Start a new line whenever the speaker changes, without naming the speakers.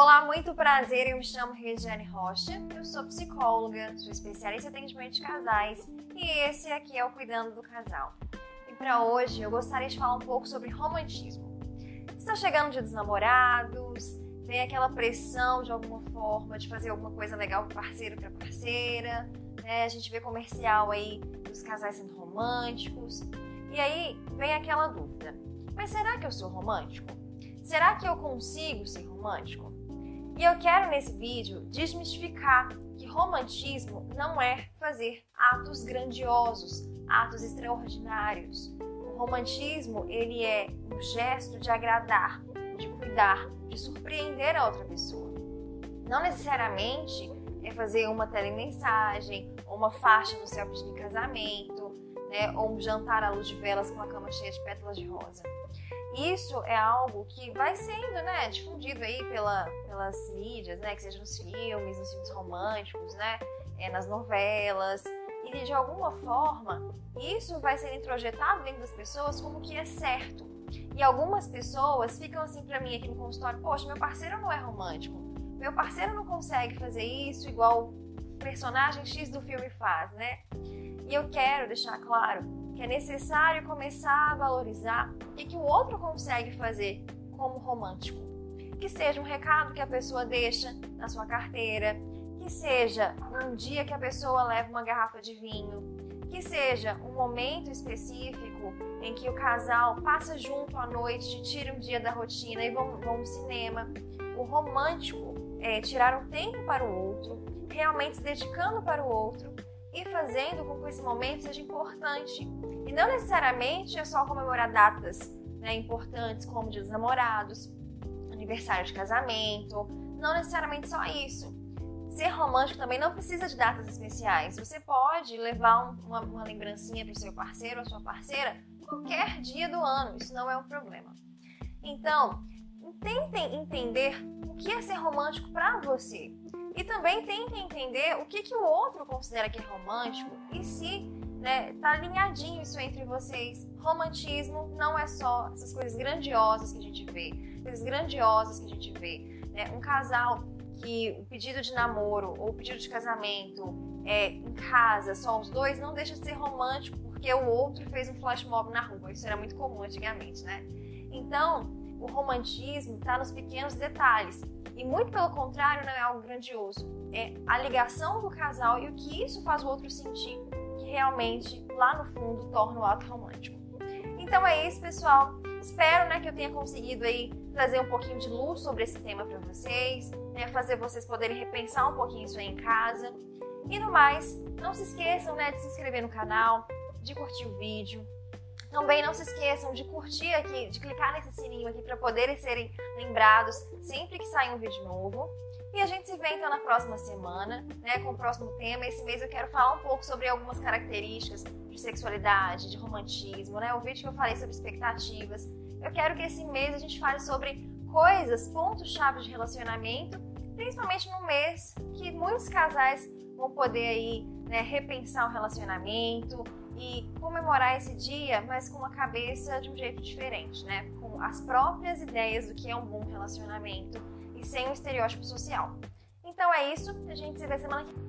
Olá, muito prazer. Eu me chamo Regiane Rocha. Eu sou psicóloga, sou especialista em atendimento de casais e esse aqui é o Cuidando do Casal. E para hoje eu gostaria de falar um pouco sobre romantismo. Está chegando o dia dos namorados, vem aquela pressão de alguma forma de fazer alguma coisa legal para parceiro para parceira, né? A gente vê comercial aí dos casais sendo românticos. E aí vem aquela dúvida: mas será que eu sou romântico? Será que eu consigo ser romântico? E eu quero nesse vídeo desmistificar que romantismo não é fazer atos grandiosos, atos extraordinários. O romantismo, ele é um gesto de agradar, de cuidar, de surpreender a outra pessoa. Não necessariamente é fazer uma telemensagem, ou uma faixa no céu pedindo casamento, né, ou um jantar à luz de velas com uma cama cheia de pétalas de rosa. Isso é algo que vai sendo né, difundido aí pela, pelas mídias, né, que seja nos filmes, nos filmes românticos, né, é, nas novelas, e de alguma forma isso vai ser introjetado dentro das pessoas como que é certo. E algumas pessoas ficam assim para mim aqui no consultório, poxa, meu parceiro não é romântico, meu parceiro não consegue fazer isso igual o personagem X do filme faz, né? E eu quero deixar claro que é necessário começar a valorizar o que, que o outro consegue fazer como romântico. Que seja um recado que a pessoa deixa na sua carteira, que seja um dia que a pessoa leva uma garrafa de vinho, que seja um momento específico em que o casal passa junto à noite, tira um dia da rotina e vão, vão ao cinema. O romântico é tirar um tempo para o outro, realmente se dedicando para o outro e fazendo com que esse momento seja importante. E não necessariamente é só comemorar datas né, importantes como Dia dos Namorados, aniversário de casamento, não necessariamente só isso. Ser romântico também não precisa de datas especiais. Você pode levar uma, uma lembrancinha para o seu parceiro ou sua parceira qualquer dia do ano, isso não é um problema. Então, tentem entender o que é ser romântico para você. E também tentem entender o que, que o outro considera que é romântico e se né, tá alinhadinho isso entre vocês. Romantismo não é só essas coisas grandiosas que a gente vê, coisas grandiosas que a gente vê. Né? Um casal que o pedido de namoro ou o pedido de casamento é em casa, só os dois, não deixa de ser romântico porque o outro fez um flash mob na rua. Isso era muito comum antigamente, né? Então, o romantismo está nos pequenos detalhes. E muito pelo contrário, não é algo grandioso. É a ligação do casal e o que isso faz o outro sentir, que realmente, lá no fundo, torna o ato romântico. Então é isso, pessoal. Espero né, que eu tenha conseguido aí trazer um pouquinho de luz sobre esse tema para vocês, né, fazer vocês poderem repensar um pouquinho isso aí em casa. E no mais, não se esqueçam né, de se inscrever no canal, de curtir o vídeo, também não se esqueçam de curtir aqui, de clicar nesse sininho aqui para poderem serem lembrados sempre que sair um vídeo novo. E a gente se vê então na próxima semana, né, com o próximo tema. Esse mês eu quero falar um pouco sobre algumas características de sexualidade, de romantismo, né? O vídeo que eu falei sobre expectativas. Eu quero que esse mês a gente fale sobre coisas, pontos-chave de relacionamento, principalmente no mês que muitos casais vão poder aí, né, repensar o relacionamento, e comemorar esse dia, mas com uma cabeça de um jeito diferente, né? Com as próprias ideias do que é um bom relacionamento e sem o estereótipo social. Então é isso, a gente se vê semana que vem.